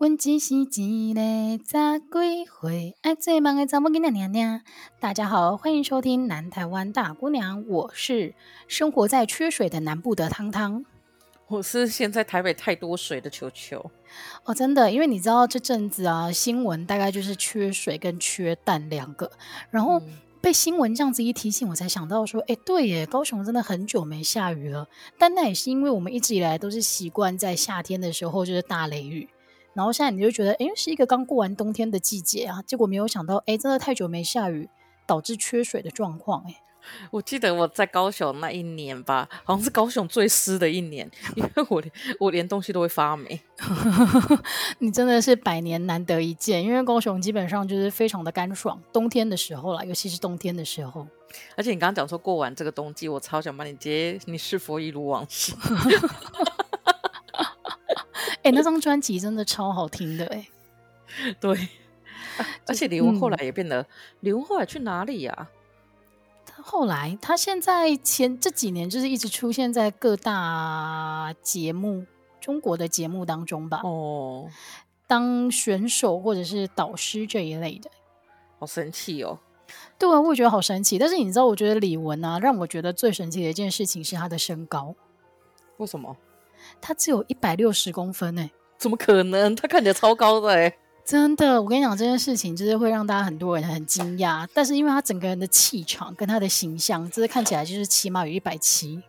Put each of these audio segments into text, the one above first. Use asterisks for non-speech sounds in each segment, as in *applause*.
问只是一个十几岁，爱做梦的查某囡仔娘娘。大家好，欢迎收听南台湾大姑娘，我是生活在缺水的南部的汤汤，*laughs* 我是现在台北太多水的球球。哦，真的，因为你知道这阵子啊，新闻大概就是缺水跟缺蛋两个，然后被新闻这样子一提醒，我才想到说，哎，对耶，高雄真的很久没下雨了，但那也是因为我们一直以来都是习惯在夏天的时候就是大雷雨。然后现在你就觉得，哎，是一个刚过完冬天的季节啊，结果没有想到，哎，真的太久没下雨，导致缺水的状况。哎，*laughs* 我记得我在高雄那一年吧，好像是高雄最湿的一年，因为我连我连东西都会发霉。*laughs* 你真的是百年难得一见，因为高雄基本上就是非常的干爽，冬天的时候啦，尤其是冬天的时候。*laughs* 而且你刚刚讲说过完这个冬季，我超想帮你接你是否一如往昔。哎、欸，那张专辑真的超好听的哎、欸，对，而且李玟后来也变得，嗯、李玟后来去哪里呀、啊？他后来，他现在前这几年就是一直出现在各大节目，中国的节目当中吧。哦，当选手或者是导师这一类的，好神奇哦。对啊，我也觉得好神奇。但是你知道，我觉得李玟啊，让我觉得最神奇的一件事情是她的身高。为什么？他只有一百六十公分诶，怎么可能？他看起来超高的诶，真的，我跟你讲这件事情，就是会让大家很多人很惊讶。但是因为他整个人的气场跟他的形象，就是看起来就是起码有一百七。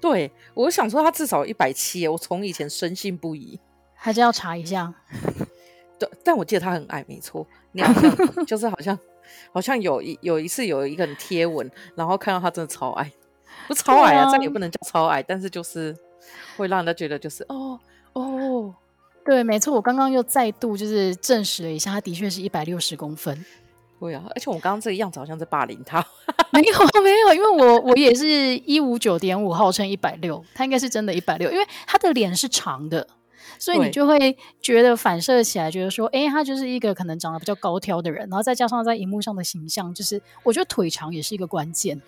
对，我想说他至少一百七，我从以前深信不疑，还是要查一下。*laughs* 对，但我记得他很矮，没错。你好像就是好像好像有一有一次有一个人贴文，然后看到他真的超矮，不超矮啊，这也不能叫超矮，但是就是。会让人家觉得就是哦哦，对，没错，我刚刚又再度就是证实了一下，他的确是一百六十公分。对啊，而且我刚刚这个样子好像在霸凌他。*laughs* 没有没有，因为我我也是一五九点五，号称一百六，他应该是真的一百六，因为他的脸是长的，所以你就会觉得反射起来，觉得说，哎，他就是一个可能长得比较高挑的人，然后再加上在荧幕上的形象，就是我觉得腿长也是一个关键。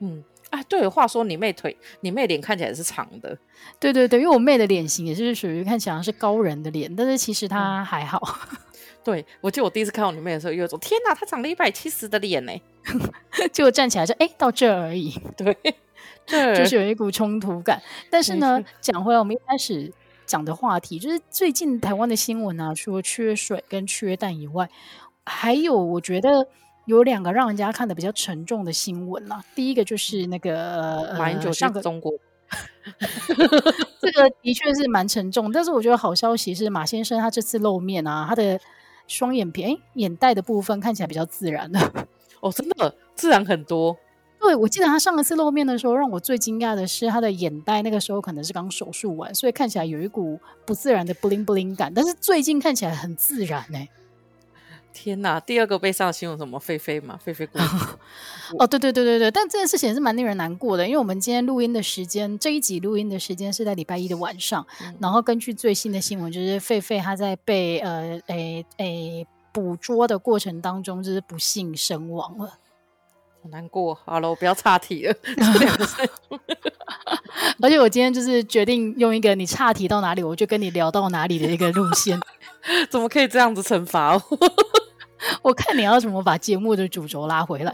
嗯。啊，对，话说你妹腿，你妹脸看起来是长的，对对对，因为我妹的脸型也是属于看起来是高人的脸，但是其实她还好。嗯、对，我记得我第一次看到你妹的时候，有一种天哪，她长了一百七十的脸呢，*laughs* 结果站起来就哎到这而已，对，*laughs* 对，就是有一股冲突感。但是呢，讲回来，我们一开始讲的话题就是最近台湾的新闻啊，除了缺水跟缺蛋以外，还有我觉得。有两个让人家看的比较沉重的新闻啦。第一个就是那个马英九上个中国，*laughs* 这个的确是蛮沉重。但是我觉得好消息是马先生他这次露面啊，他的双眼皮、欸、眼袋的部分看起来比较自然了。*laughs* 哦，真的自然很多。对，我记得他上一次露面的时候，让我最惊讶的是他的眼袋那个时候可能是刚手术完，所以看起来有一股不自然的 bling bling 感。但是最近看起来很自然呢、欸。天呐，第二个被上新闻什么狒狒嘛，狒狒过 *laughs* 哦，对对对对对，但这件事情也是蛮令人难过的，因为我们今天录音的时间，这一集录音的时间是在礼拜一的晚上，嗯、然后根据最新的新闻，就是狒狒他在被呃诶诶捕捉的过程当中，就是不幸身亡了，好难过。好了，我不要岔题了，*laughs* 而且我今天就是决定用一个你岔题到哪里，我就跟你聊到哪里的一个路线，*laughs* 怎么可以这样子惩罚我？*laughs* 我看你要怎么把节目的主轴拉回来，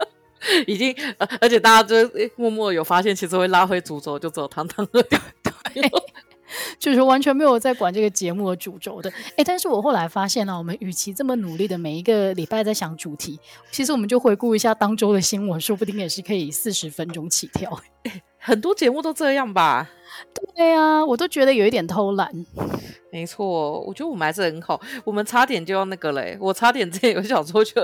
*laughs* 已经，而且大家就默默有发现，其实会拉回主轴就只有汤汤了，*laughs* 对，就是完全没有在管这个节目的主轴的。哎，但是我后来发现呢、啊，我们与其这么努力的每一个礼拜在想主题，其实我们就回顾一下当周的新闻，说不定也是可以四十分钟起跳。很多节目都这样吧？对啊，我都觉得有一点偷懒。没错，我觉得我们还是很好。我们差点就要那个嘞，我差点之前有小时候就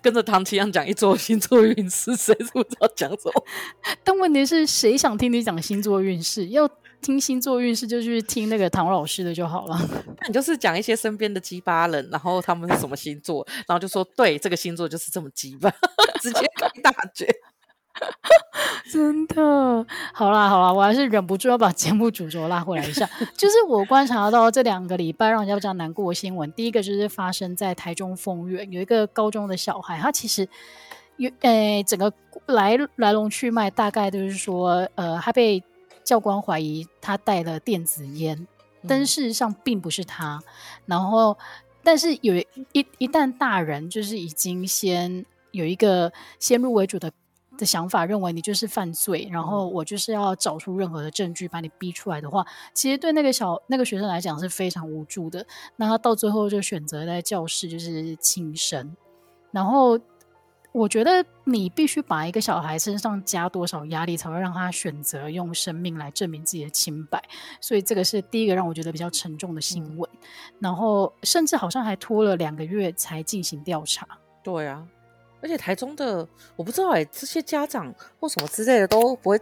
跟着唐綺阳讲一周星座运势，谁都不知道讲什么。*laughs* 但问题是谁想听你讲星座运势？要听星座运势就去听那个唐老师的就好了。*laughs* 那你就是讲一些身边的鸡巴人，然后他们是什么星座，然后就说对这个星座就是这么鸡巴，*laughs* 直接开大绝。*laughs* 真的，好啦好啦，我还是忍不住要把节目主轴拉回来一下。就是我观察到这两个礼拜让人家比较难过的新闻，第一个就是发生在台中丰原，有一个高中的小孩，他其实有诶、欸，整个来来龙去脉大概就是说，呃，他被教官怀疑他带了电子烟，但事实上并不是他。然后，但是有一一旦大人就是已经先有一个先入为主的的想法，认为你就是犯罪，然后我就是要找出任何的证据把你逼出来的话，其实对那个小那个学生来讲是非常无助的。那他到最后就选择在教室就是轻生，然后。我觉得你必须把一个小孩身上加多少压力，才会让他选择用生命来证明自己的清白。所以这个是第一个让我觉得比较沉重的新闻。嗯、然后甚至好像还拖了两个月才进行调查。对啊，而且台中的我不知道哎、欸，这些家长或什么之类的都不会，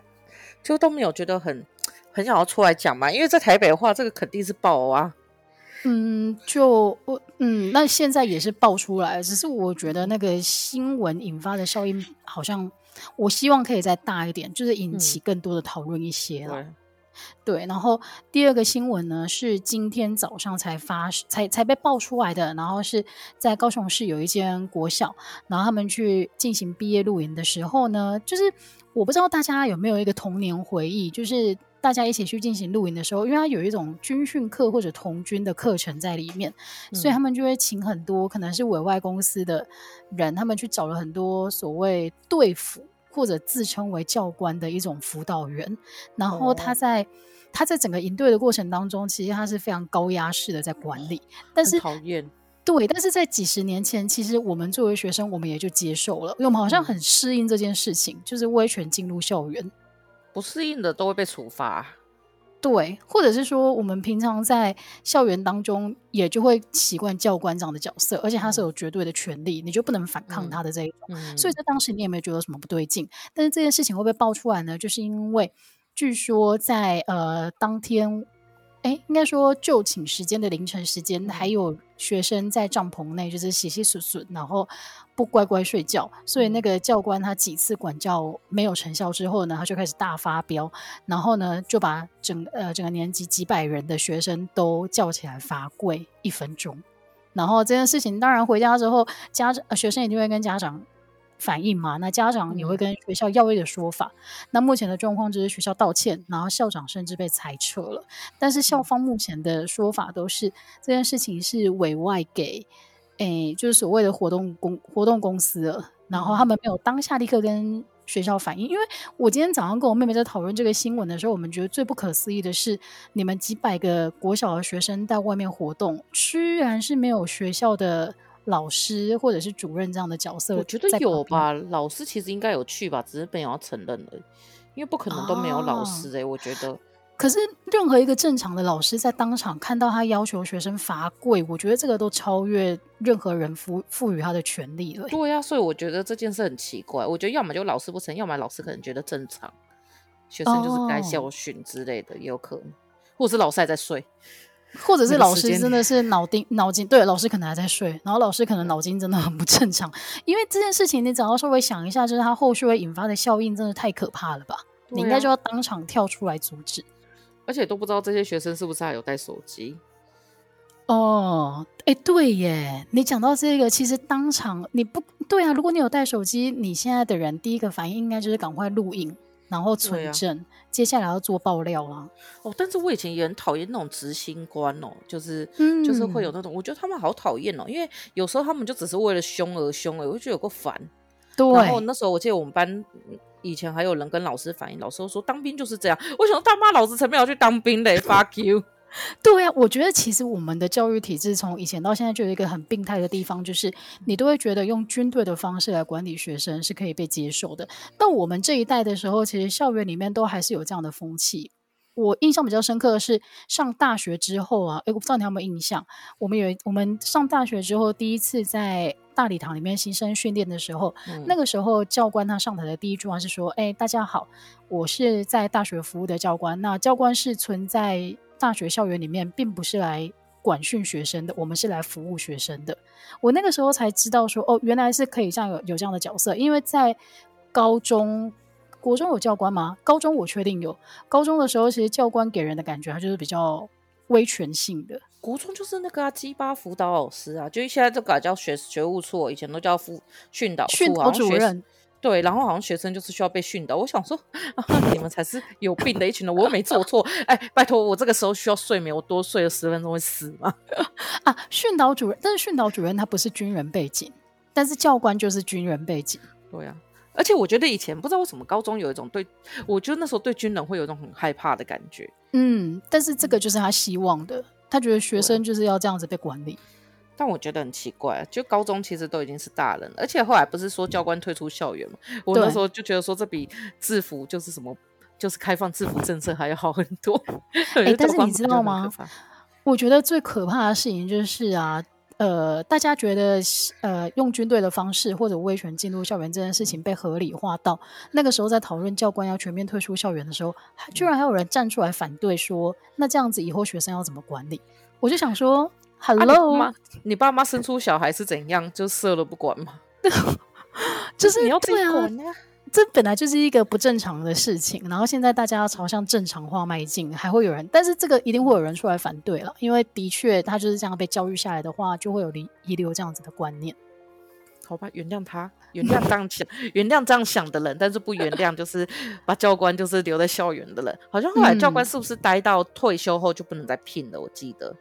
就都没有觉得很很想要出来讲嘛。因为在台北的话，这个肯定是爆啊。嗯，就我嗯，那现在也是爆出来，只是我觉得那个新闻引发的效应好像，我希望可以再大一点，就是引起更多的讨论一些了。嗯、对，然后第二个新闻呢是今天早上才发才才被爆出来的，然后是在高雄市有一间国小，然后他们去进行毕业露营的时候呢，就是我不知道大家有没有一个童年回忆，就是。大家一起去进行露营的时候，因为他有一种军训课或者童军的课程在里面，嗯、所以他们就会请很多可能是委外公司的人，他们去找了很多所谓队辅或者自称为教官的一种辅导员，然后他在、哦、他在整个营队的过程当中，其实他是非常高压式的在管理，但是讨厌，对，但是在几十年前，其实我们作为学生，我们也就接受了，因为我们好像很适应这件事情，嗯、就是威权进入校园。不适应的都会被处罚，对，或者是说我们平常在校园当中也就会习惯教官这样的角色，而且他是有绝对的权利，你就不能反抗他的这一种。嗯、所以在当时你也没有觉得什么不对劲，但是这件事情会不会爆出来呢？就是因为据说在呃当天。哎，应该说就寝时间的凌晨时间，还有学生在帐篷内就是洗洗簌簌，然后不乖乖睡觉，所以那个教官他几次管教没有成效之后呢，他就开始大发飙，然后呢就把整呃整个年级几百人的学生都叫起来罚跪一分钟，然后这件事情当然回家之后，家长、呃、学生一定会跟家长。反应嘛，那家长也会跟学校要一个说法。嗯、那目前的状况就是学校道歉，然后校长甚至被裁撤了。但是校方目前的说法都是这件事情是委外给，诶，就是所谓的活动公活动公司了。然后他们没有当下立刻跟学校反映。因为我今天早上跟我妹妹在讨论这个新闻的时候，我们觉得最不可思议的是，你们几百个国小的学生在外面活动，居然是没有学校的。老师或者是主任这样的角色，我觉得有吧。老师其实应该有去吧，只是没有要承认而已。因为不可能都没有老师哎、欸，啊、我觉得。可是任何一个正常的老师在当场看到他要求学生罚跪，我觉得这个都超越任何人赋赋予他的权利了、欸。对呀、啊，所以我觉得这件事很奇怪。我觉得要么就老师不承认，要么老师可能觉得正常，学生就是该校训之类的，也有可能，哦、或者是老师还在睡。或者是老师真的是脑筋脑筋对，老师可能还在睡，然后老师可能脑筋真的很不正常，因为这件事情你只要稍微想一下，就是他后续会引发的效应真的太可怕了吧？啊、你应该就要当场跳出来阻止，而且都不知道这些学生是不是还有带手机。哦，哎，对耶，你讲到这个，其实当场你不对啊，如果你有带手机，你现在的人第一个反应应该就是赶快录影。然后存证，啊、接下来要做爆料了。哦，但是我以前也很讨厌那种执行官哦，就是，嗯、就是会有那种，我觉得他们好讨厌哦，因为有时候他们就只是为了凶而凶而已，我就觉得有够烦。对。然后那时候我记得我们班以前还有人跟老师反映，老师都说当兵就是这样。我想说他妈老子才没有去当兵嘞，fuck you。*laughs* 对啊，我觉得其实我们的教育体制从以前到现在就有一个很病态的地方，就是你都会觉得用军队的方式来管理学生是可以被接受的。到我们这一代的时候，其实校园里面都还是有这样的风气。我印象比较深刻的是上大学之后啊，诶，我不知道你有没有印象？我们有我们上大学之后第一次在大礼堂里面新生训练的时候，嗯、那个时候教官他上台的第一句话是说：“哎，大家好，我是在大学服务的教官。那教官是存在。”大学校园里面并不是来管训学生的，我们是来服务学生的。我那个时候才知道说，哦，原来是可以这样有有这样的角色。因为在高中、国中有教官吗？高中我确定有。高中的时候，其实教官给人的感觉他就是比较威权性的。国中就是那个啊，鸡巴辅导老师啊，就现在这个叫学学务处，以前都叫辅训导处，训导主任。对，然后好像学生就是需要被训导。我想说，啊、你们才是有病的一群人，我又没做错。哎，拜托，我这个时候需要睡眠，我多睡了十分钟会死吗？*laughs* 啊，训导主任，但是训导主任他不是军人背景，但是教官就是军人背景。对呀、啊，而且我觉得以前不知道为什么高中有一种对，我觉得那时候对军人会有一种很害怕的感觉。嗯，但是这个就是他希望的，他觉得学生就是要这样子被管理。但我觉得很奇怪，就高中其实都已经是大人了，而且后来不是说教官退出校园嘛？我那时候就觉得说这比制服就是什么，就是开放制服政策还要好很多。*laughs* 哎、欸，但是你知道吗？我觉得最可怕的事情就是啊，呃，大家觉得呃用军队的方式或者威权进入校园这件事情被合理化到那个时候，在讨论教官要全面退出校园的时候，居然还有人站出来反对说，那这样子以后学生要怎么管理？我就想说。Hello，啊、你爸妈生出小孩是怎样？就射了不管吗？*laughs* 就是你要自己管呀。这本来就是一个不正常的事情，然后现在大家要朝向正常化迈进，还会有人，但是这个一定会有人出来反对了，因为的确他就是这样被教育下来的话，就会有遗遗留这样子的观念。好吧，原谅他，原谅这样想，原谅这样想的人，但是不原谅就是把教官就是留在校园的人。好像后来教官是不是待到退休后就不能再聘了？我记得。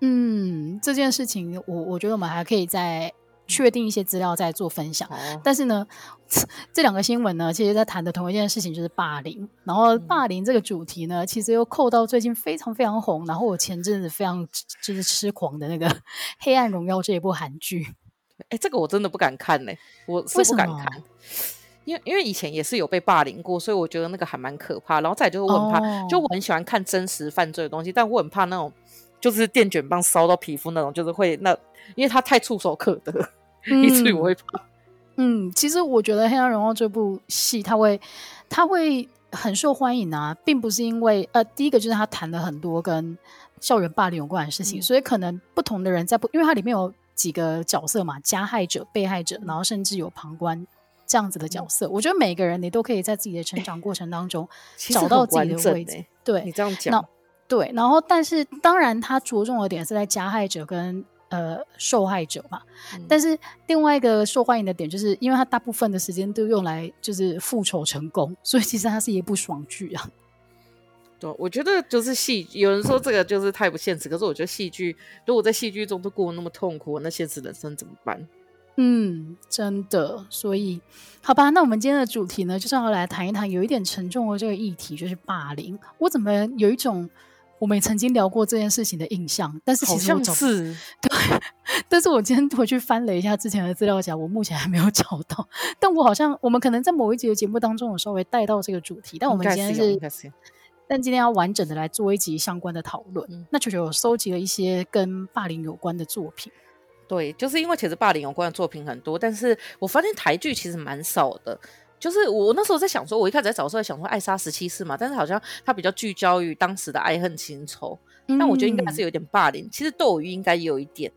嗯，这件事情我我觉得我们还可以再确定一些资料再做分享。哦、但是呢，*laughs* 这两个新闻呢，其实在谈的同一件事情就是霸凌。然后霸凌这个主题呢，其实又扣到最近非常非常红。然后我前阵子非常就是痴狂的那个《黑暗荣耀》这一部韩剧。哎，这个我真的不敢看呢、欸，我是不敢看，因为因为以前也是有被霸凌过，所以我觉得那个还蛮可怕。然后再就是我很怕，哦、就我很喜欢看真实犯罪的东西，但我很怕那种。就是电卷棒烧到皮肤那种，就是会那，因为它太触手可得，嗯、以至于我会怕。嗯，其实我觉得《黑暗荣耀》这部戏，它会，它会很受欢迎啊，并不是因为呃，第一个就是他谈了很多跟校园霸凌有关的事情，嗯、所以可能不同的人在不，因为它里面有几个角色嘛，加害者、被害者，然后甚至有旁观这样子的角色。嗯、我觉得每个人你都可以在自己的成长过程当中 *laughs* 找到自己的位置。欸、对，你这样讲。对，然后但是当然，他着重的点是在加害者跟呃受害者嘛。嗯、但是另外一个受欢迎的点，就是因为他大部分的时间都用来就是复仇成功，所以其实它是一部爽剧啊。*laughs* 对，我觉得就是戏，有人说这个就是太不现实，可是我觉得戏剧如果在戏剧中都过得那么痛苦，那现实人生怎么办？嗯，真的。所以好吧，那我们今天的主题呢，就是要来谈一谈有一点沉重的这个议题，就是霸凌。我怎么有一种。我们也曾经聊过这件事情的印象，但是其实我是对，*laughs* 但是我今天回去翻了一下之前的资料夹，我目前还没有找到。但我好像我们可能在某一集的节目当中有稍微带到这个主题，但我们今天是，是但今天要完整的来做一集相关的讨论。嗯、那球球有收集了一些跟霸凌有关的作品，对，就是因为其实霸凌有关的作品很多，但是我发现台剧其实蛮少的。就是我那时候在想说，我一开始在找的时候在想说《爱莎十七世》嘛，但是好像它比较聚焦于当时的爱恨情仇，嗯、但我觉得应该还是有点霸凌。其实斗鱼应该也有一点，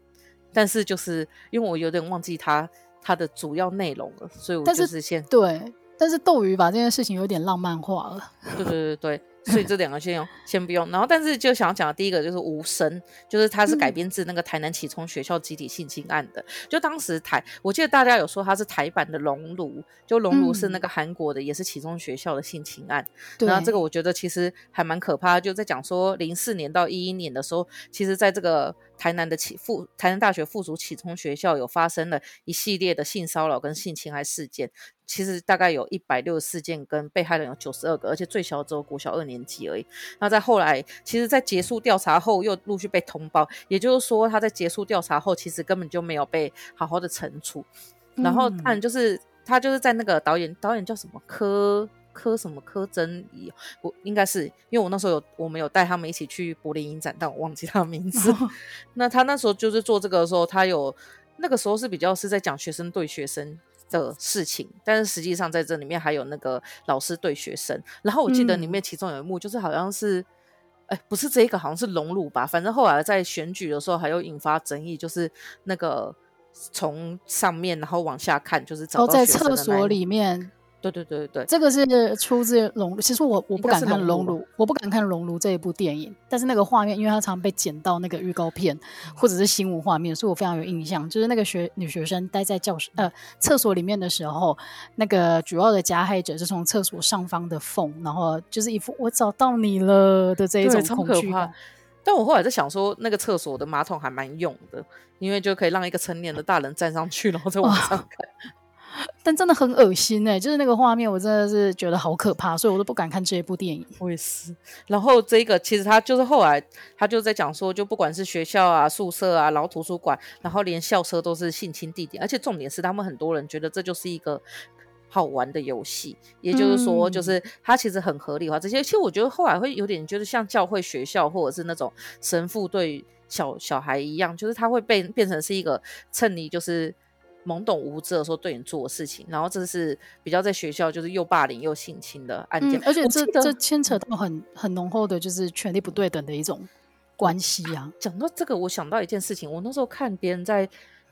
但是就是因为我有点忘记它它的主要内容了，所以我就是先对。但是斗鱼把这件事情有点浪漫化了。对对对对。所以这两个先用，先不用。然后，但是就想要讲的第一个就是无声，就是它是改编自那个台南启聪学校集体性侵案的。嗯、就当时台，我记得大家有说它是台版的《熔炉》，就《熔炉》是那个韩国的，嗯、也是启聪学校的性侵案。对。然后这个我觉得其实还蛮可怕，就在讲说零四年到一一年的时候，其实在这个台南的启附台南大学附属启聪学校有发生了一系列的性骚扰跟性侵害事件。其实大概有一百六十四件，跟被害人有九十二个，而且最小只有国小二年级而已。那在后来，其实，在结束调查后，又陆续被通报。也就是说，他在结束调查后，其实根本就没有被好好的惩处。然后，当然就是他就是在那个导演，导演叫什么柯柯什么柯真仪，我应该是因为我那时候有我们有带他们一起去柏林影展，但我忘记他的名字。哦、*laughs* 那他那时候就是做这个的时候，他有那个时候是比较是在讲学生对学生的事情，但是实际上在这里面还有那个老师对学生，然后我记得里面其中有一幕就是好像是，哎、嗯，不是这个，好像是荣辱吧，反正后来在选举的时候还有引发争议，就是那个从上面然后往下看，就是找到哦在厕所里面，对对对对，这个是出自《熔炉》。其实我我不敢看《熔炉》，我不敢看《熔炉》这一部电影。但是那个画面，因为它常被剪到那个预告片或者是新闻画面，所以我非常有印象。就是那个学女学生待在教室呃厕所里面的时候，那个主要的加害者是从厕所上方的缝，然后就是一副我找到你了的这一种恐惧感。但我后来在想说，那个厕所的马桶还蛮用的，因为就可以让一个成年的大人站上去，然后再往上看。*laughs* 但真的很恶心哎、欸，就是那个画面，我真的是觉得好可怕，所以我都不敢看这一部电影。我也是。然后这个其实他就是后来他就在讲说，就不管是学校啊、宿舍啊、然后图书馆，然后连校车都是性侵地点，而且重点是他们很多人觉得这就是一个好玩的游戏，也就是说，就是他其实很合理化这些。其实我觉得后来会有点就是像教会、学校或者是那种神父对小小孩一样，就是他会被变成是一个趁你就是。懵懂无知的时候对你做的事情，然后这是比较在学校就是又霸凌又性侵的案件，嗯、而且这这牵扯到很很浓厚的就是权力不对等的一种关系啊。讲到这个，我想到一件事情，我那时候看别人在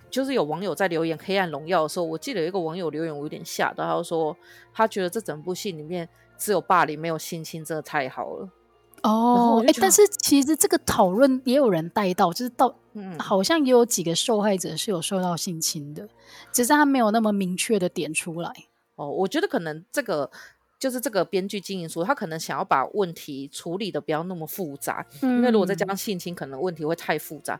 就是有网友在留言《黑暗荣耀》的时候，我记得有一个网友留言，我有点吓到，他就说他觉得这整部戏里面只有霸凌没有性侵，真的太好了。哦，哎、欸，但是其实这个讨论也有人带到，就是到，嗯，好像也有几个受害者是有受到性侵的，只是他没有那么明确的点出来。哦，我觉得可能这个就是这个编剧经营说，他可能想要把问题处理的不要那么复杂，嗯，因为如果再加上性侵，可能问题会太复杂。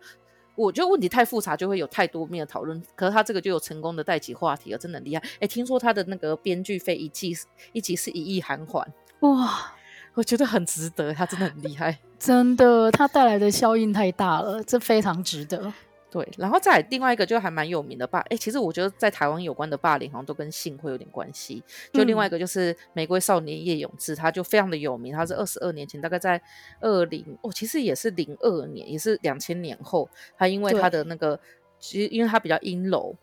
我觉得问题太复杂，就会有太多面的讨论。可是他这个就有成功的带起话题了，真的很厉害。哎，听说他的那个编剧费一季一集是一亿韩元，哇！我觉得很值得，他真的很厉害，*laughs* 真的，他带来的效应太大了，这非常值得。对，然后再另外一个就还蛮有名的霸，哎，其实我觉得在台湾有关的霸凌好像都跟性会有点关系。就另外一个就是《玫瑰少年叶永志》，他就非常的有名，他是二十二年前，大概在二零哦，其实也是零二年，也是两千年后，他因为他的那个，其实因为他比较阴柔。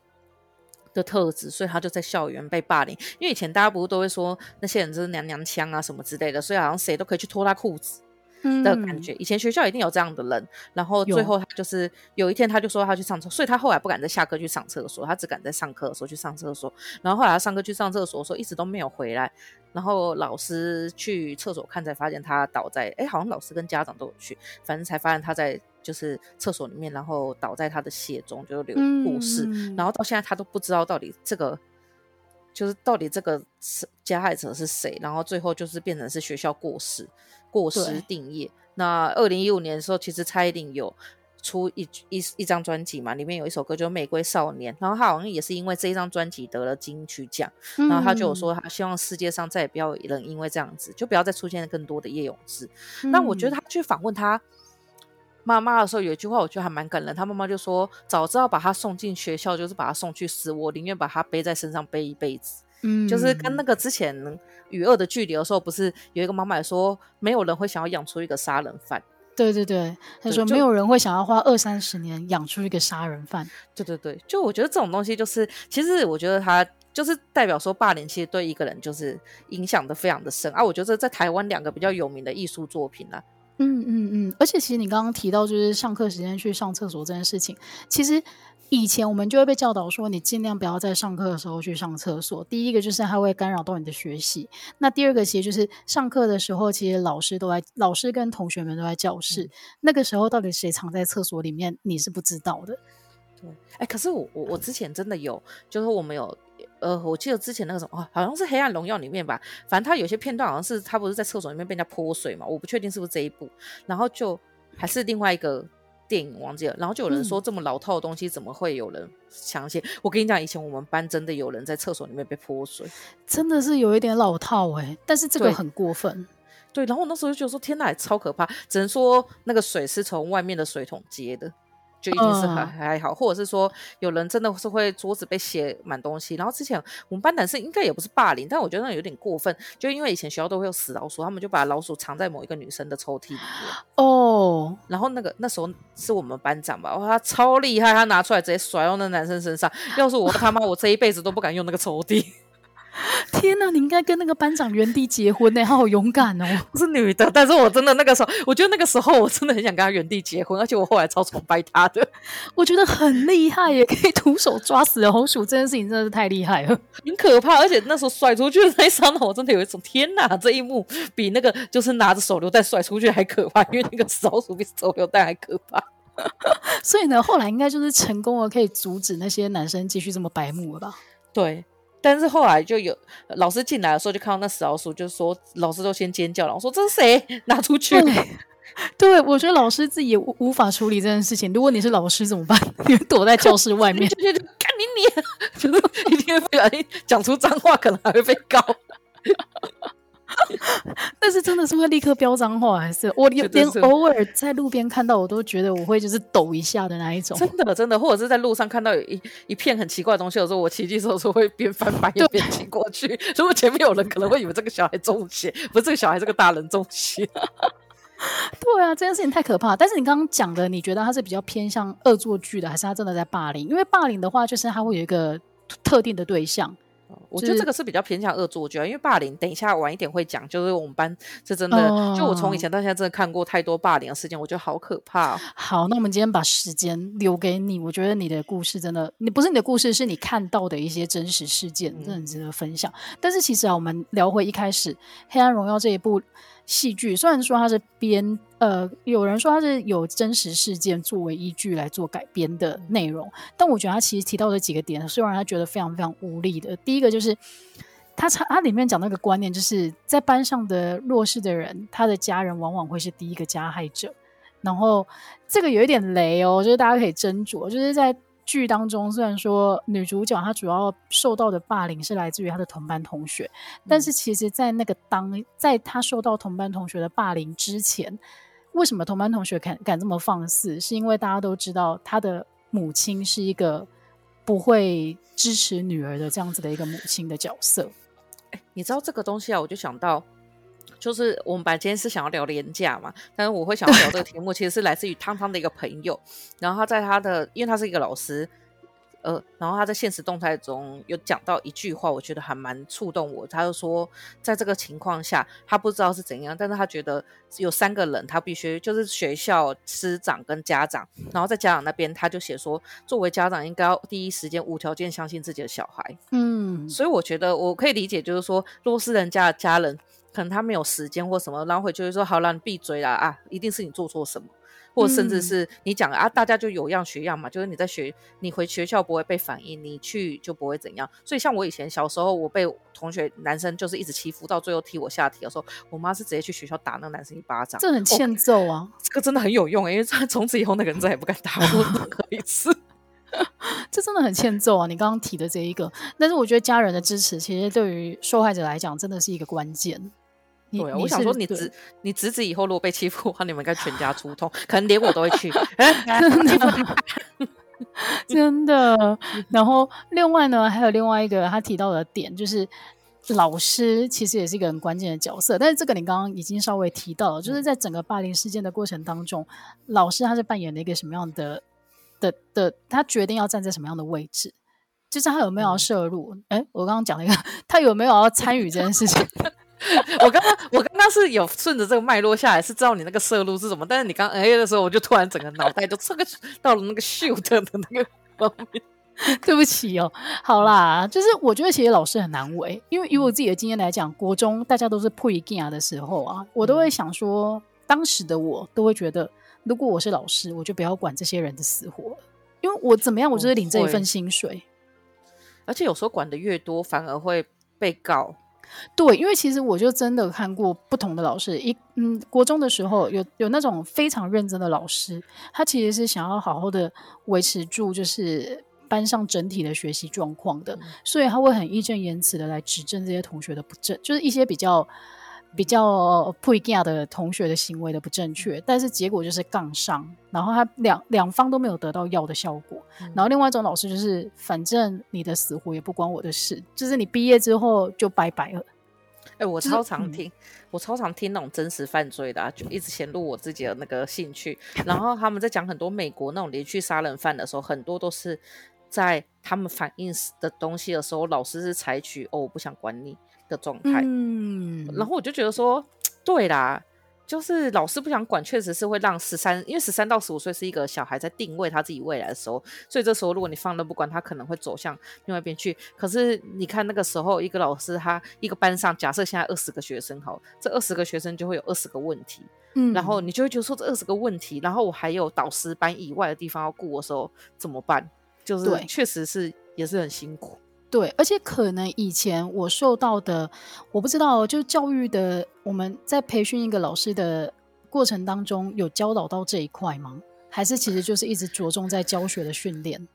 的特质，所以他就在校园被霸凌。因为以前大家不是都会说那些人就是娘娘腔啊什么之类的，所以好像谁都可以去脱他裤子的感觉。嗯、以前学校一定有这样的人，然后最后他就是有，有一天他就说他去上厕所，所以他后来不敢在下课去上厕所，他只敢在上课的时候去上厕所。然后后来他上课去上厕所的时候，一直都没有回来。然后老师去厕所看，才发现他倒在，哎，好像老师跟家长都有去，反正才发现他在。就是厕所里面，然后倒在他的血中，就流过世。嗯、然后到现在他都不知道到底这个，就是到底这个是加害者是谁。然后最后就是变成是学校过失，过失定业。那二零一五年的时候，其实蔡依林有出一一一张专辑嘛，里面有一首歌叫《玫瑰少年》。然后他好像也是因为这一张专辑得了金曲奖。嗯、然后他就有说，他希望世界上再也不要有人因为这样子，就不要再出现更多的叶永志。那、嗯、我觉得他去访问他。妈妈的时候有一句话，我觉得还蛮感人。他妈妈就说：“早知道把他送进学校，就是把他送去死，我宁愿把他背在身上背一辈子。”嗯，就是跟那个之前《与恶的距离》的时候，不是有一个妈妈也说，没有人会想要养出一个杀人犯。对对对，他说没有人会想要花二三十年养出一个杀人犯。对对对，就我觉得这种东西就是，其实我觉得他就是代表说，霸凌其实对一个人就是影响的非常的深啊。我觉得在台湾两个比较有名的艺术作品啊。嗯嗯嗯，而且其实你刚刚提到就是上课时间去上厕所这件事情，其实以前我们就会被教导说，你尽量不要在上课的时候去上厕所。第一个就是它会干扰到你的学习，那第二个其实就是上课的时候，其实老师都在，老师跟同学们都在教室，嗯、那个时候到底谁藏在厕所里面，你是不知道的。对，哎，可是我我我之前真的有，就是我们有。呃，我记得之前那个什么，哦、好像是《黑暗荣耀》里面吧，反正他有些片段好像是他不是在厕所里面被人家泼水嘛，我不确定是不是这一部，然后就还是另外一个电影忘记了，然后就有人说这么老套的东西怎么会有人相信？嗯、我跟你讲，以前我们班真的有人在厕所里面被泼水，真的是有一点老套哎、欸，但是这个很过分。对，对，然后我那时候就觉得说天哪，超可怕，只能说那个水是从外面的水桶接的。就一定是还还好，或者是说有人真的是会桌子被写满东西。然后之前我们班男生应该也不是霸凌，但我觉得那有点过分。就因为以前学校都会有死老鼠，他们就把老鼠藏在某一个女生的抽屉里面。哦，然后那个那时候是我们班长吧，哇，他超厉害，他拿出来直接甩到那男生身上。要是我他妈，我这一辈子都不敢用那个抽屉。*laughs* 天哪，你应该跟那个班长原地结婚呢，他好勇敢哦！我是女的，但是我真的那个时候，我觉得那个时候我真的很想跟他原地结婚，而且我后来超崇拜他的，我觉得很厉害耶，可以徒手抓死红薯，这件事情真的是太厉害了，很可怕。而且那时候甩出去的那一刹那，我真的有一种天哪，这一幕比那个就是拿着手榴弹甩出去还可怕，因为那个老鼠比手榴弹还可怕。*laughs* 所以呢，后来应该就是成功了，可以阻止那些男生继续这么白目了吧？对。但是后来就有老师进来的时候，就看到那死老鼠，就说老师都先尖叫了。我说这是谁？拿出去。对，我觉得老师自己也无无法处理这件事情。如果你是老师怎么办？*laughs* 你躲在教室外面，就就看你你，就是一定会不小心讲出脏话，可能还会被告。*laughs* 但是真的是会立刻飙脏话，还是我连偶尔在路边看到，我都觉得我会就是抖一下的那一种。真的真的，或者是在路上看到有一一片很奇怪的东西的时候，我骑机车的时候会边翻白眼边骑过去。如果前面有人，可能会以为这个小孩中邪，*laughs* 不是这个小孩，这个大人中邪。*laughs* 对啊，这件事情太可怕。但是你刚刚讲的，你觉得他是比较偏向恶作剧的，还是他真的在霸凌？因为霸凌的话，就是他会有一个特定的对象。我觉得这个是比较偏向恶作剧，因为霸凌，等一下晚一点会讲。就是我们班是真的，就我从以前到现在真的看过太多霸凌的事件，我觉得好可怕哦。好，那我们今天把时间留给你。我觉得你的故事真的，你不是你的故事，是你看到的一些真实事件，真的很值得分享。但是其实啊，我们聊回一开始《黑暗荣耀》这一部。戏剧虽然说它是编，呃，有人说它是有真实事件作为依据来做改编的内容，但我觉得他其实提到的几个点，是让他觉得非常非常无力的。第一个就是他他里面讲那个观念，就是在班上的弱势的人，他的家人往往会是第一个加害者。然后这个有一点雷哦，就是大家可以斟酌，就是在。剧当中，虽然说女主角她主要受到的霸凌是来自于她的同班同学，嗯、但是其实，在那个当在她受到同班同学的霸凌之前，为什么同班同学敢敢这么放肆？是因为大家都知道他的母亲是一个不会支持女儿的这样子的一个母亲的角色。欸、你知道这个东西啊，我就想到。就是我们本来今天是想要聊廉价嘛，但是我会想要聊这个题目，其实是来自于汤汤的一个朋友，然后他在他的，因为他是一个老师，呃，然后他在现实动态中有讲到一句话，我觉得还蛮触动我。他就说，在这个情况下，他不知道是怎样，但是他觉得有三个人，他必须就是学校师长跟家长，然后在家长那边，他就写说，作为家长应该要第一时间无条件相信自己的小孩。嗯，所以我觉得我可以理解，就是说，若是人家的家人。可能他没有时间或什么，然后回去就会说：“好了，你闭嘴啦啊！一定是你做错什么，或者甚至是你讲啊，大家就有样学样嘛。就是你在学，你回学校不会被反应，你去就不会怎样。所以像我以前小时候，我被同学男生就是一直欺负，到最后踢我下体的时候，我妈是直接去学校打那个男生一巴掌。这很欠揍啊！这个真的很有用，因为从此以后那个人再也不敢打我任何 *laughs* 一次。*laughs* 这真的很欠揍啊！你刚刚提的这一个，但是我觉得家人的支持其实对于受害者来讲真的是一个关键。”对，我想说，你侄你侄子以后如果被欺负的话，你们该全家出动，可能连我都会去。*laughs* *laughs* 真的。然后另外呢，还有另外一个他提到的点，就是老师其实也是一个很关键的角色。但是这个你刚刚已经稍微提到了，就是在整个霸凌事件的过程当中，老师他是扮演了一个什么样的的的？他决定要站在什么样的位置？就是他有没有要涉入？哎、嗯，我刚刚讲了一个，他有没有要参与这件事情？*laughs* 我刚刚我刚刚是有顺着这个脉络下来，是知道你那个摄入是什么，但是你刚哎的时候，我就突然整个脑袋就这个到了那个 shoot 的那个方面。*laughs* 对不起哦，好啦，就是我觉得其实老师很难为，因为以我自己的经验来讲，国中大家都是破一件的时候啊，我都会想说，当时的我都会觉得，如果我是老师，我就不要管这些人的死活，因为我怎么样，我就是领这一份薪水，而且有时候管的越多，反而会被告。对，因为其实我就真的看过不同的老师，一嗯，国中的时候有有那种非常认真的老师，他其实是想要好好的维持住就是班上整体的学习状况的，嗯、所以他会很义正言辞的来指正这些同学的不正，就是一些比较比较不一样的同学的行为的不正确，但是结果就是杠上，然后他两两方都没有得到要的效果。嗯、然后另外一种老师就是，反正你的死活也不关我的事，就是你毕业之后就拜拜了。哎、欸，我超常听，就是嗯、我超常听那种真实犯罪的、啊，就一直显露我自己的那个兴趣。然后他们在讲很多美国那种连续杀人犯的时候，很多都是在他们反映的东西的时候，老师是采取哦，我不想管你的状态。嗯，然后我就觉得说，对啦。就是老师不想管，确实是会让十三，因为十三到十五岁是一个小孩在定位他自己未来的时候，所以这时候如果你放任不管，他可能会走向另外一边去。可是你看那个时候，一个老师他一个班上，假设现在二十个学生好，这二十个学生就会有二十个问题，嗯，然后你就会觉得说这二十个问题，然后我还有导师班以外的地方要顾的时候怎么办？就是确实是也是很辛苦。对，而且可能以前我受到的，我不知道，就是教育的，我们在培训一个老师的过程当中，有教导到这一块吗？还是其实就是一直着重在教学的训练？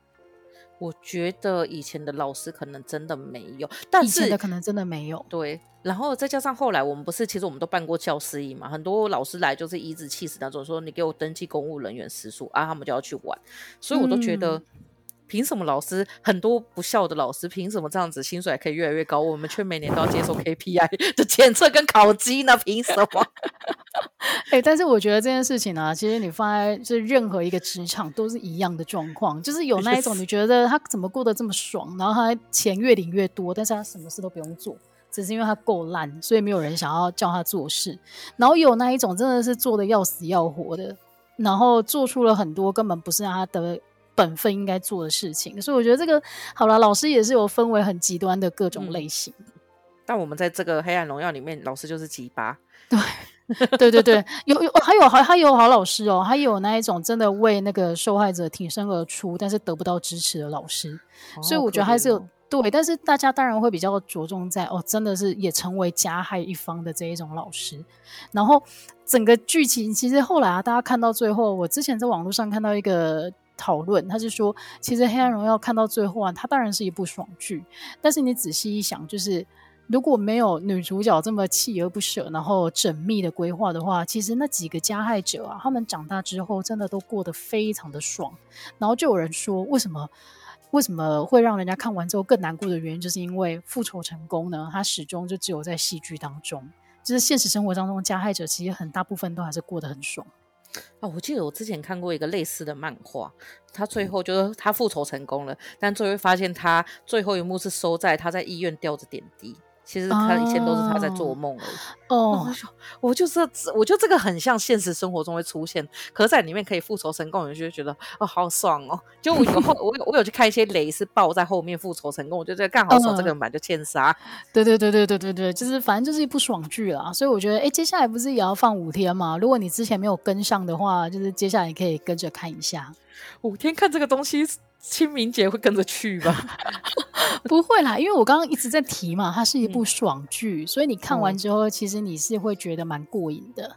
我觉得以前的老师可能真的没有，但是的可能真的没有。对，然后再加上后来我们不是，其实我们都办过教师营嘛，很多老师来就是颐指气使那种，说你给我登记公务人员时数啊，他们就要去玩，所以我都觉得。嗯凭什么老师很多不孝的老师，凭什么这样子薪水还可以越来越高？我们却每年都要接受 KPI *laughs* 的检测跟考绩呢？凭什么？*laughs* 哎、欸，但是我觉得这件事情呢、啊，其实你放在就是任何一个职场都是一样的状况，就是有那一种你 *laughs* 觉得他怎么过得这么爽，然后他钱越领越多，但是他什么事都不用做，只是因为他够烂，所以没有人想要叫他做事。然后有那一种真的是做的要死要活的，然后做出了很多根本不是他的。本分应该做的事情，所以我觉得这个好了，老师也是有分为很极端的各种类型。嗯、但我们在这个黑暗荣耀里面，老师就是鸡巴。对，*laughs* 对对对，有有还有还还有好老师哦，还有那一种真的为那个受害者挺身而出，但是得不到支持的老师。哦、所以我觉得还是有、哦、对，但是大家当然会比较着重在哦，真的是也成为加害一方的这一种老师。然后整个剧情其实后来啊，大家看到最后，我之前在网络上看到一个。讨论，他是说，其实《黑暗荣耀》看到最后啊，它当然是一部爽剧，但是你仔细一想，就是如果没有女主角这么锲而不舍，然后缜密的规划的话，其实那几个加害者啊，他们长大之后真的都过得非常的爽。然后就有人说，为什么为什么会让人家看完之后更难过的原因，就是因为复仇成功呢？他始终就只有在戏剧当中，就是现实生活当中，加害者其实很大部分都还是过得很爽。哦，我记得我之前看过一个类似的漫画，他最后就是他复仇成功了，但最后发现他最后一幕是收在他在医院吊着点滴。其实他以前都是他在做梦而已。哦，我就是，我觉得这个很像现实生活中会出现，可是在里面可以复仇成功，我就觉得哦，好爽哦！就我有后，我有我有去看一些雷是爆在后面复仇成功，我觉得干好爽，这个人版就欠杀。对对对对对对对，就是反正就是一部爽剧啦。所以我觉得，哎，接下来不是也要放五天嘛？如果你之前没有跟上的话，就是接下来你可以跟着看一下。五天看这个东西，清明节会跟着去吧？*laughs* 不会啦，因为我刚刚一直在提嘛，它是一部爽剧，嗯、所以你看完之后，其实你是会觉得蛮过瘾的。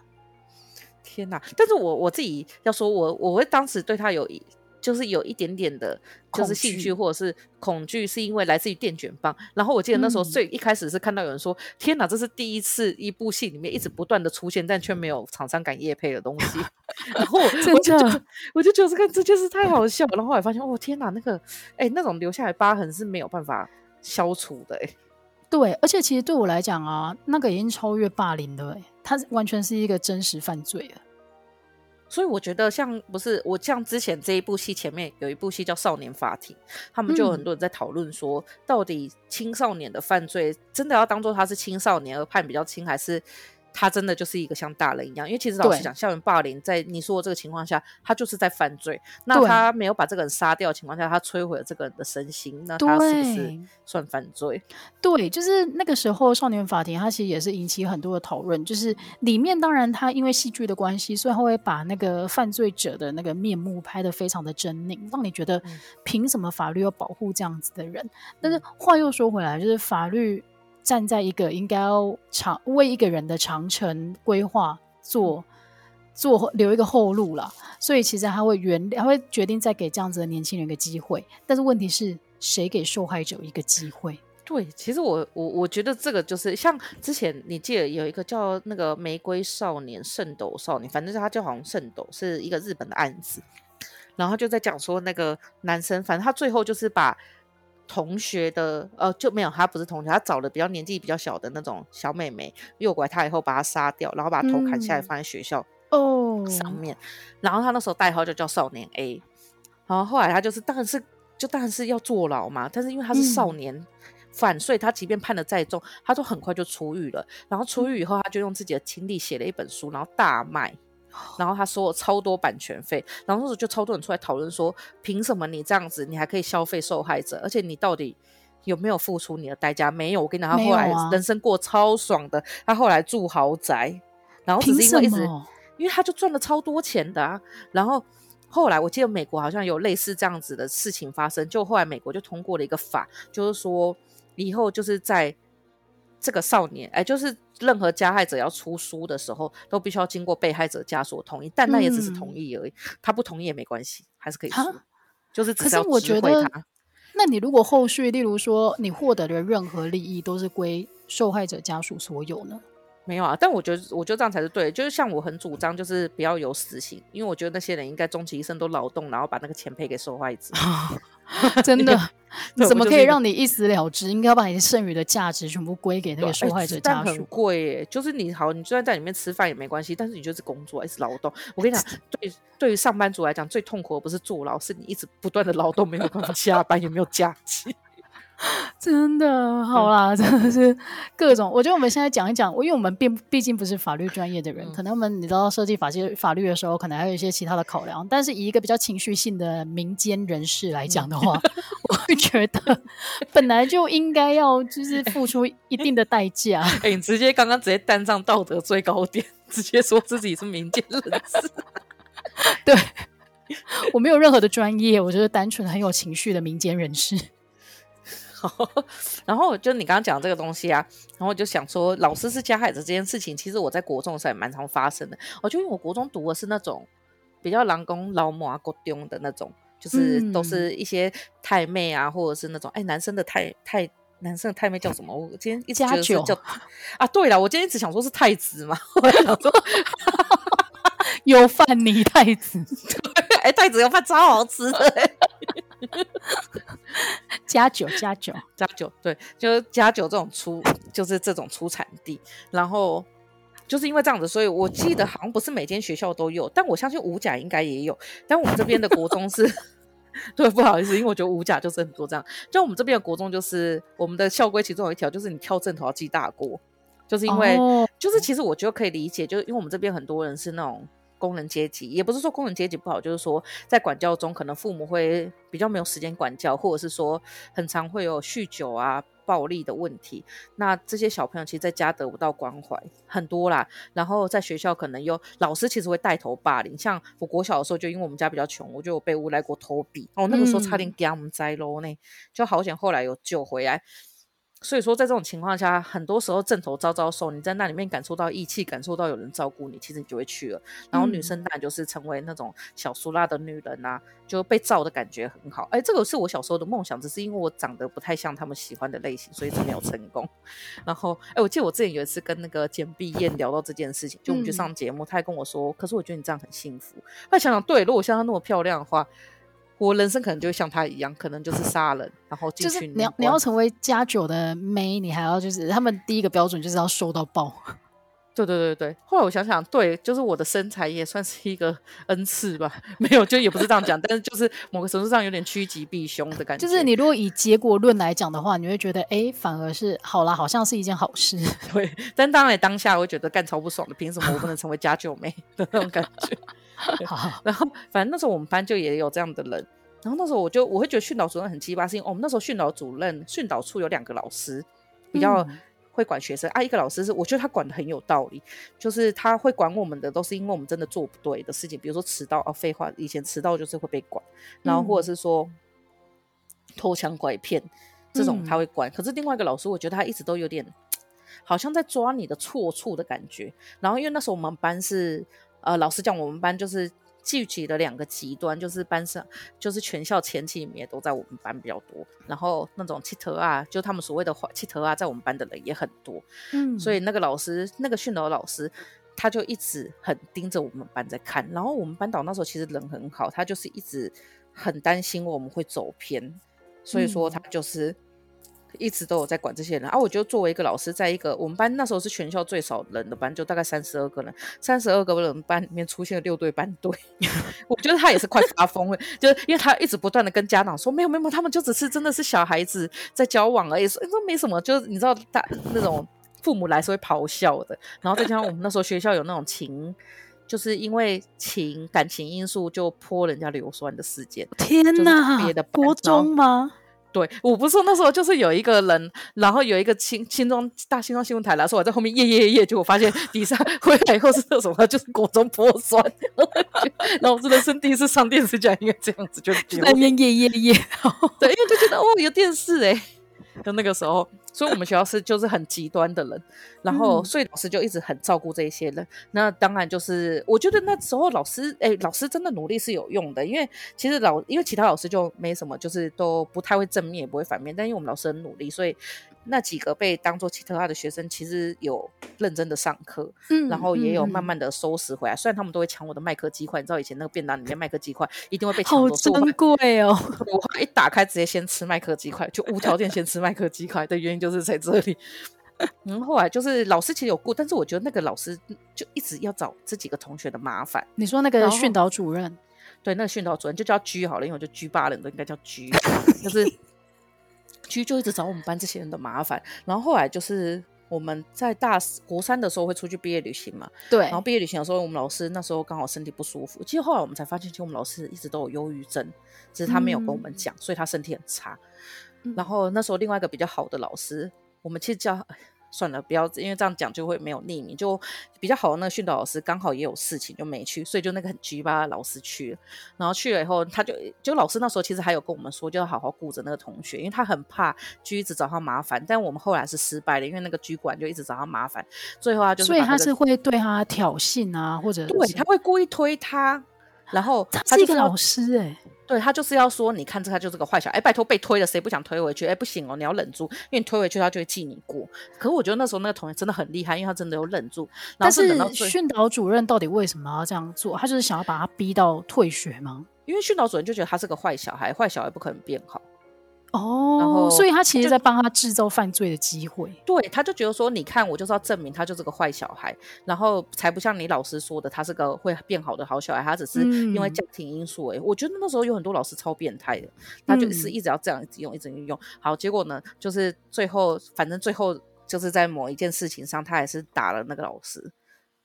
天哪！但是我我自己要说我，我我会当时对他有一。就是有一点点的，就是兴趣或者是恐惧，是因为来自于电卷棒。然后我记得那时候最一开始是看到有人说：“嗯、天哪，这是第一次一部戏里面一直不断的出现，但却没有厂商敢夜配的东西。*laughs* ”然后我就我就我就觉得这个这件事太好笑。然后后来发现，哦天哪，那个哎、欸、那种留下来疤痕是没有办法消除的哎。对，而且其实对我来讲啊，那个已经超越霸凌了，它完全是一个真实犯罪了。所以我觉得像不是我像之前这一部戏前面有一部戏叫《少年法庭》，他们就有很多人在讨论说，到底青少年的犯罪真的要当做他是青少年而判比较轻，还是？他真的就是一个像大人一样，因为其实老实讲，校园霸凌在你说的这个情况下，他就是在犯罪。那他没有把这个人杀掉的情况下，他摧毁了这个人的身心，那他是不是算犯罪？对，就是那个时候少年法庭，他其实也是引起很多的讨论。就是里面当然他因为戏剧的关系，所以他会把那个犯罪者的那个面目拍得非常的狰狞，让你觉得凭什么法律要保护这样子的人？但是话又说回来，就是法律。站在一个应该要长为一个人的长城规划做做留一个后路了，所以其实他会原他会决定再给这样子的年轻人一个机会。但是问题是谁给受害者一个机会？对，其实我我我觉得这个就是像之前你记得有一个叫那个玫瑰少年、圣斗少年，反正他就好像圣斗是一个日本的案子，然后就在讲说那个男生，反正他最后就是把。同学的呃就没有，他不是同学，他找了比较年纪比较小的那种小妹妹诱拐她以后把她杀掉，然后把他头砍下来放在学校哦上面，嗯、然后他那时候代号就叫少年 A，然后后来他就是当然是就当然是要坐牢嘛。但是因为他是少年犯，嗯、所以他即便判的再重，他都很快就出狱了。然后出狱以后，他就用自己的亲历写了一本书，然后大卖。然后他收了超多版权费，然后那时候就超多人出来讨论说，凭什么你这样子，你还可以消费受害者？而且你到底有没有付出你的代价？没有。我跟你讲，他后来人生过超爽的，他后来住豪宅，然后只是因为一直，因为他就赚了超多钱的啊。然后后来我记得美国好像有类似这样子的事情发生，就后来美国就通过了一个法，就是说以后就是在。这个少年，哎，就是任何加害者要出书的时候，都必须要经过被害者家属同意，但那也只是同意而已，嗯、他不同意也没关系，还是可以出。就是只是要知会他。那你如果后续，例如说你获得的任何利益都是归受害者家属所有呢？没有啊，但我觉得，我觉得这样才是对的。就是像我很主张，就是不要有死刑，因为我觉得那些人应该终其一生都劳动，然后把那个钱赔给受害者。*laughs* 真的，怎么可以让你一死了之？应该要把你剩余的价值全部归给那个受害者家属。很贵耶，就是你好，你就算在里面吃饭也没关系，但是你就是工作，一直劳动。我跟你讲，*laughs* 对，对于上班族来讲，最痛苦的不是坐牢，是你一直不断的劳动，没有办法下班，也没有假期。*laughs* 真的好啦，嗯、真的是各种。我觉得我们现在讲一讲，因为我们并毕竟不是法律专业的人，嗯、可能我们你知道设计法律法律的时候，可能还有一些其他的考量。但是以一个比较情绪性的民间人士来讲的话，嗯、我会觉得本来就应该要就是付出一定的代价。*laughs* 哎、欸，你直接刚刚直接单上道德最高点，直接说自己是民间人士。*laughs* 对，我没有任何的专业，我就是单纯很有情绪的民间人士。*laughs* 然后就你刚刚讲这个东西啊，然后我就想说，老师是加害者这件事情，其实我在国中的时候也蛮常发生的。我就因为我国中读的是那种比较狼公老母啊、国丢的那种，就是都是一些太妹啊，或者是那种哎男生的太太男生的太妹叫什么？我今天一直觉得是叫啊，对了，我今天一直想说是太子嘛，我想说 *laughs* 有饭你太子，*laughs* 哎，太子有饭超好吃的。*laughs* 加酒，加酒，加酒，对，就是加酒这种出，就是这种出产地。然后就是因为这样子，所以我记得好像不是每间学校都有，但我相信五甲应该也有。但我们这边的国中是，*laughs* 对，不好意思，因为我觉得五甲就是很多这样。就我们这边的国中，就是我们的校规其中有一条，就是你跳正头要记大过，就是因为，哦、就是其实我觉得可以理解，就是因为我们这边很多人是那种。工人阶级也不是说工人阶级不好，就是说在管教中，可能父母会比较没有时间管教，或者是说很常会有酗酒啊、暴力的问题。那这些小朋友其实在家得不到关怀很多啦，然后在学校可能又老师其实会带头霸凌。像我国小的时候，就因为我们家比较穷，我就有被诬赖过偷笔，哦，那个时候差点给我们栽喽呢，就好险后来有救回来。所以说，在这种情况下，很多时候正头招招手，你在那里面感受到义气，感受到有人照顾你，其实你就会去了。然后女生当然就是成为那种小苏拉的女人啊，就被照的感觉很好。哎，这个是我小时候的梦想，只是因为我长得不太像他们喜欢的类型，所以是没有成功。然后，哎，我记得我之前有一次跟那个简碧燕聊到这件事情，就我们去上节目，她还跟我说，可是我觉得你这样很幸福。那想想，对，如果像她那么漂亮的话。我人生可能就像他一样，可能就是杀人，然后进去。就是你要你要成为加九的妹，你还要就是他们第一个标准就是要瘦到爆。对对对对，后来我想想，对，就是我的身材也算是一个恩赐吧。没有，就也不是这样讲，但是就是某个程度上有点趋吉避凶的感觉。就是你如果以结果论来讲的话，你会觉得哎，反而是好啦，好像是一件好事。*laughs* 对，但当然当下我会觉得干超不爽的，凭什么我不能成为家九妹的那种感觉？好，然后反正那时候我们班就也有这样的人，然后那时候我就我会觉得训导主任很奇葩，是因为我们那时候训导主任训导处有两个老师比较会管学生、嗯、啊，一个老师是我觉得他管的很有道理，就是他会管我们的都是因为我们真的做不对的事情，比如说迟到啊，废话，以前迟到就是会被管，然后或者是说偷抢拐骗这种他会管，嗯、可是另外一个老师我觉得他一直都有点 *tsk* 好像在抓你的错处的感觉，然后因为那时候我们班是。呃，老实讲，我们班就是聚集了两个极端，就是班上就是全校前几名都在我们班比较多，然后那种七头啊，就他们所谓的七头啊，在我们班的人也很多，嗯，所以那个老师，那个训导老师，他就一直很盯着我们班在看，然后我们班导那时候其实人很好，他就是一直很担心我们会走偏，所以说他就是一直都有在管这些人啊。我就作为一个老师，在一个我们班那时候是全校最少人的班，就大概三十二个人，三十二个人班里面出现了六对班对，*laughs* 我觉得他也是快发疯了，就是因为他一直不断的跟家长说没有没有，他们就只是真的是小孩子在交往而已，说说没什么，就是你知道大那种父母来是会咆哮的，然后再加上我们那时候学校有那种情。就是因为情感情因素就泼人家硫酸的事件，天哪！别的国中吗？对，我不是说那时候就是有一个人，然后有一个轻轻装大新装新闻台来说我在后面耶耶耶，结果发现底下 *laughs* 回来以后是那什么，就是果中破酸，*laughs* 然后我真的是第一次上电视讲，应该这样子就在那边耶耶耶，对，因为就觉得哦有电视哎、欸，就那个时候。所以，我们学校是就是很极端的人，然后，所以老师就一直很照顾这一些人。嗯、那当然就是，我觉得那时候老师，哎、欸，老师真的努力是有用的，因为其实老，因为其他老师就没什么，就是都不太会正面，也不会反面，但因为我们老师很努力，所以。那几个被当做其他的学生，其实有认真的上课，嗯，然后也有慢慢的收拾回来。嗯、虽然他们都会抢我的麦克鸡块，你知道以前那个便当里面 *laughs* 麦克鸡块一定会被抢走，好珍贵哦！*laughs* 我一打开直接先吃麦克鸡块，就无条件先吃麦克鸡块的原因就是在这里。*laughs* 然后后来就是老师其实有顾，但是我觉得那个老师就一直要找这几个同学的麻烦。你说那个训导主任？对，那个训导主任就叫 G 好了，因为我就 G 八人都应该叫 G，*laughs* 就是。G 就一直找我们班这些人的麻烦，然后后来就是我们在大国三的时候会出去毕业旅行嘛，对，然后毕业旅行的时候，我们老师那时候刚好身体不舒服。其实后来我们才发现，其实我们老师一直都有忧郁症，只是他没有跟我们讲，嗯、所以他身体很差。然后那时候另外一个比较好的老师，我们其实叫。*laughs* 算了，不要，因为这样讲就会没有匿名。就比较好的那个训导老师刚好也有事情就没去，所以就那个很鸡巴的老师去了。然后去了以后，他就就老师那时候其实还有跟我们说，就要好好顾着那个同学，因为他很怕居一直找他麻烦。但我们后来是失败了，因为那个居管就一直找他麻烦，最后他就是、那个、所以他是会对他挑衅啊，或者对他会故意推他，然后他是一个老师哎、欸。对他就是要说，你看这他就是个坏小孩，哎，拜托被推了，谁不想推回去？哎，不行哦，你要忍住，因为你推回去他就会记你过。可是我觉得那时候那个同学真的很厉害，因为他真的有忍住。但是训导主任到底为什么要这样做？他就是想要把他逼到退学吗？因为训导主任就觉得他是个坏小孩，坏小孩不可能变好。哦，然后所以他其实在帮他制造犯罪的机会。对，他就觉得说，你看我就是要证明他就是个坏小孩，然后才不像你老师说的，他是个会变好的好小孩，他只是因为家庭因素。哎、嗯，我觉得那时候有很多老师超变态的，他就是一直要这样一直用，一直用。好，结果呢，就是最后反正最后就是在某一件事情上，他还是打了那个老师，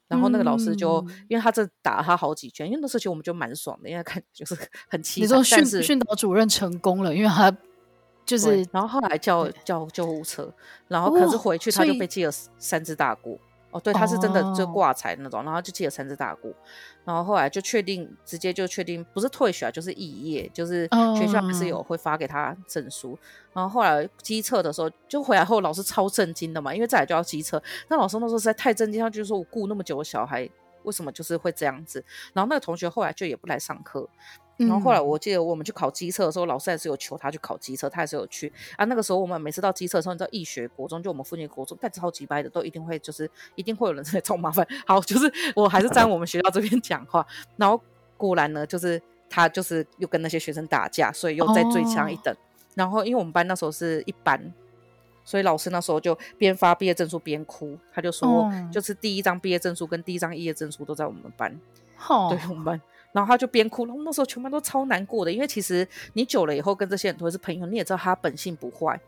然后那个老师就、嗯、因为他这打了他好几拳，因为那时候其实我们就蛮爽的，因为看就是很气。你说训训导主任成功了，因为他。就是，然后后来叫叫救护车，然后可是回去他就被记了三只大过。哦，对，他是真的就挂彩那种，然后就记了三只大过。然后后来就确定，直接就确定不是退学，就是肄业，就是学校还是有会发给他证书。然后后来机测的时候，就回来后老师超震惊的嘛，因为再来就要机测。那老师那时候实在太震惊，他就说我顾那么久的小孩，为什么就是会这样子？然后那个同学后来就也不来上课。然后后来我记得我们去考机测的时候，老师还是有求他去考机测，他还是有去啊。那个时候我们每次到机测的时候，你知道义学国中就我们附近国中，但超级掰的都一定会就是一定会有人 *laughs* 在找麻烦。好，就是我还是站我们学校这边讲话。然后果然呢，就是他就是又跟那些学生打架，所以又再最强一等。哦、然后因为我们班那时候是一班，所以老师那时候就边发毕业证书边哭，他就说、哦、就是第一张毕业证书跟第一张毕业证书都在我们班，哦、对我们班。然后他就边哭，然后那时候全班都超难过的，因为其实你久了以后跟这些人都会是朋友，你也知道他本性不坏。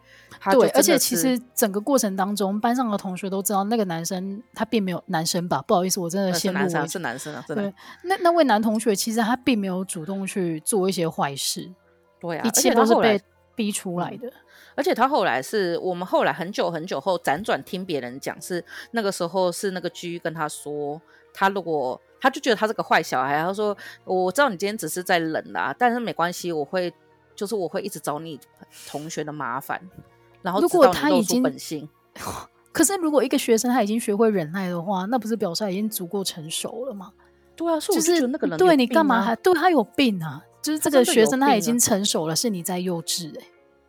对，而且其实整个过程当中，班上的同学都知道那个男生他并没有男生吧？不好意思，我真的先入为主。是男生啊，真的。对，那那位男同学其实他并没有主动去做一些坏事，对啊，一切都是被逼出来的。而且他后来是我们后来很久很久后辗转听别人讲，是那个时候是那个居跟他说，他如果。他就觉得他是个坏小孩，他说：“我知道你今天只是在冷啦，但是没关系，我会就是我会一直找你同学的麻烦。”然后如果他已经本性，*laughs* 可是如果一个学生他已经学会忍耐的话，那不是表示他已经足够成熟了吗？对啊，就是那个人、啊、对你干嘛还对他有病啊？就是这个学生他已经成熟了，是你在幼稚哎、欸，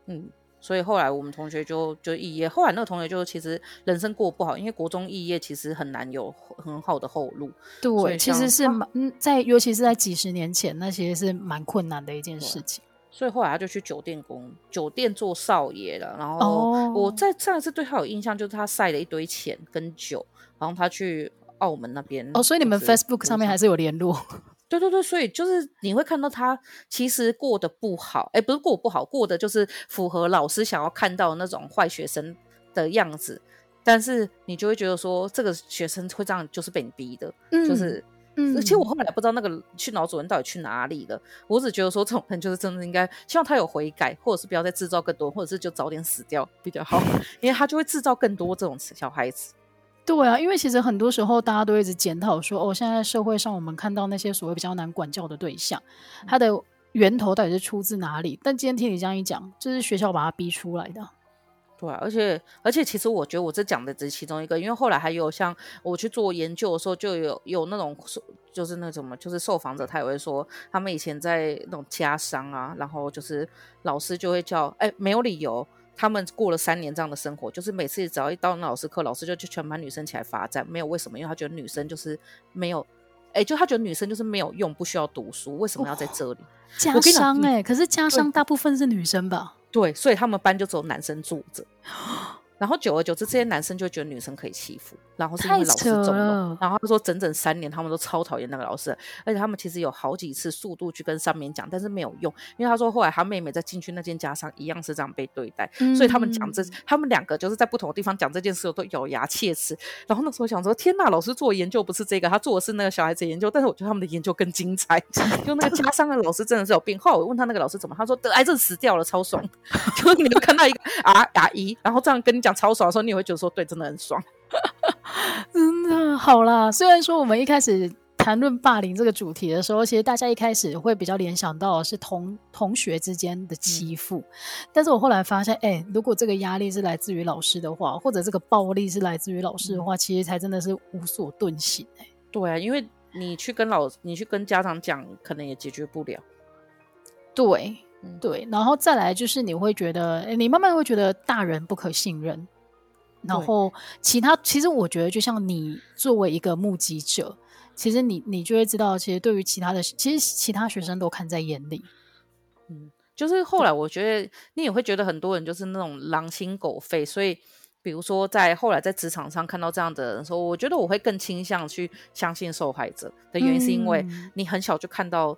嗯。所以后来我们同学就就肄业，后来那个同学就其实人生过不好，因为国中肄业其实很难有很好的后路。对，其实是蛮在，尤其是在几十年前，那其实是蛮困难的一件事情。所以后来他就去酒店工，酒店做少爷了。然后我在上一次对他有印象，就是他晒了一堆钱跟酒，然后他去澳门那边。哦，所以你们 Facebook 上面还是有联络？对对对，所以就是你会看到他其实过得不好，哎，不是过不好，过得就是符合老师想要看到的那种坏学生的样子。但是你就会觉得说，这个学生会这样，就是被你逼的，嗯、就是。嗯，其实我后来不知道那个去脑主任到底去哪里了。我只觉得说这种人就是真的应该希望他有悔改，或者是不要再制造更多，或者是就早点死掉比较好，因为他就会制造更多这种小孩子。对啊，因为其实很多时候大家都一直检讨说，哦，现在社会上我们看到那些所谓比较难管教的对象，他的源头到底是出自哪里？但今天听你这样一讲，就是学校把他逼出来的。对啊，而且而且，其实我觉得我这讲的只是其中一个，因为后来还有像我去做研究的时候，就有有那种就是那种嘛，就是受访者他也会说，他们以前在那种家商啊，然后就是老师就会叫，哎，没有理由，他们过了三年这样的生活，就是每次只要一到那老师课，老师就就全班女生起来罚站，没有为什么，因为他觉得女生就是没有，哎，就他觉得女生就是没有用，不需要读书，为什么要在这里？*gasps* 家商哎，可是家商大部分是女生吧？对，所以他们班就只有男生坐着。*gasps* 然后久而久之，这些男生就觉得女生可以欺负，然后是因为老师纵容，然后他说整整三年，他们都超讨厌那个老师，而且他们其实有好几次速度去跟上面讲，但是没有用，因为他说后来他妹妹在进去那间家商一样是这样被对待，嗯、所以他们讲这，他们两个就是在不同的地方讲这件事都咬牙切齿。然后那时候想说，天呐，老师做研究不是这个，他做的是那个小孩子研究，但是我觉得他们的研究更精彩，就那个家商的老师真的是有病。后来我问他那个老师怎么，他说得癌症死掉了，超爽，*laughs* 就你们看到一个啊牙医，然后这样跟你讲。超爽的时候，你也会觉得说，对，真的很爽，真 *laughs* 的好啦。虽然说我们一开始谈论霸凌这个主题的时候，其实大家一开始会比较联想到的是同同学之间的欺负，嗯、但是我后来发现，哎、欸，如果这个压力是来自于老师的话，或者这个暴力是来自于老师的话，嗯、其实才真的是无所遁形、欸。对啊，因为你去跟老，你去跟家长讲，可能也解决不了。对。对，然后再来就是你会觉得，你慢慢会觉得大人不可信任，然后其他其实我觉得，就像你作为一个目击者，其实你你就会知道，其实对于其他的，其实其他学生都看在眼里。嗯，就是后来我觉得你也会觉得很多人就是那种狼心狗肺，所以比如说在后来在职场上看到这样的人的时候，我觉得我会更倾向去相信受害者的原因，是因为你很小就看到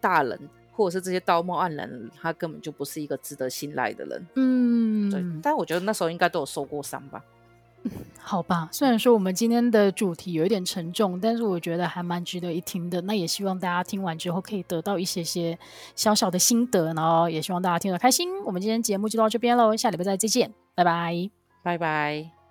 大人。或者是这些道貌岸然的，他根本就不是一个值得信赖的人。嗯，对。但我觉得那时候应该都有受过伤吧。*laughs* 好吧，虽然说我们今天的主题有一点沉重，但是我觉得还蛮值得一听的。那也希望大家听完之后可以得到一些些小小的心得，然后也希望大家听得开心。我们今天节目就到这边喽，下礼拜再见，拜拜，拜拜。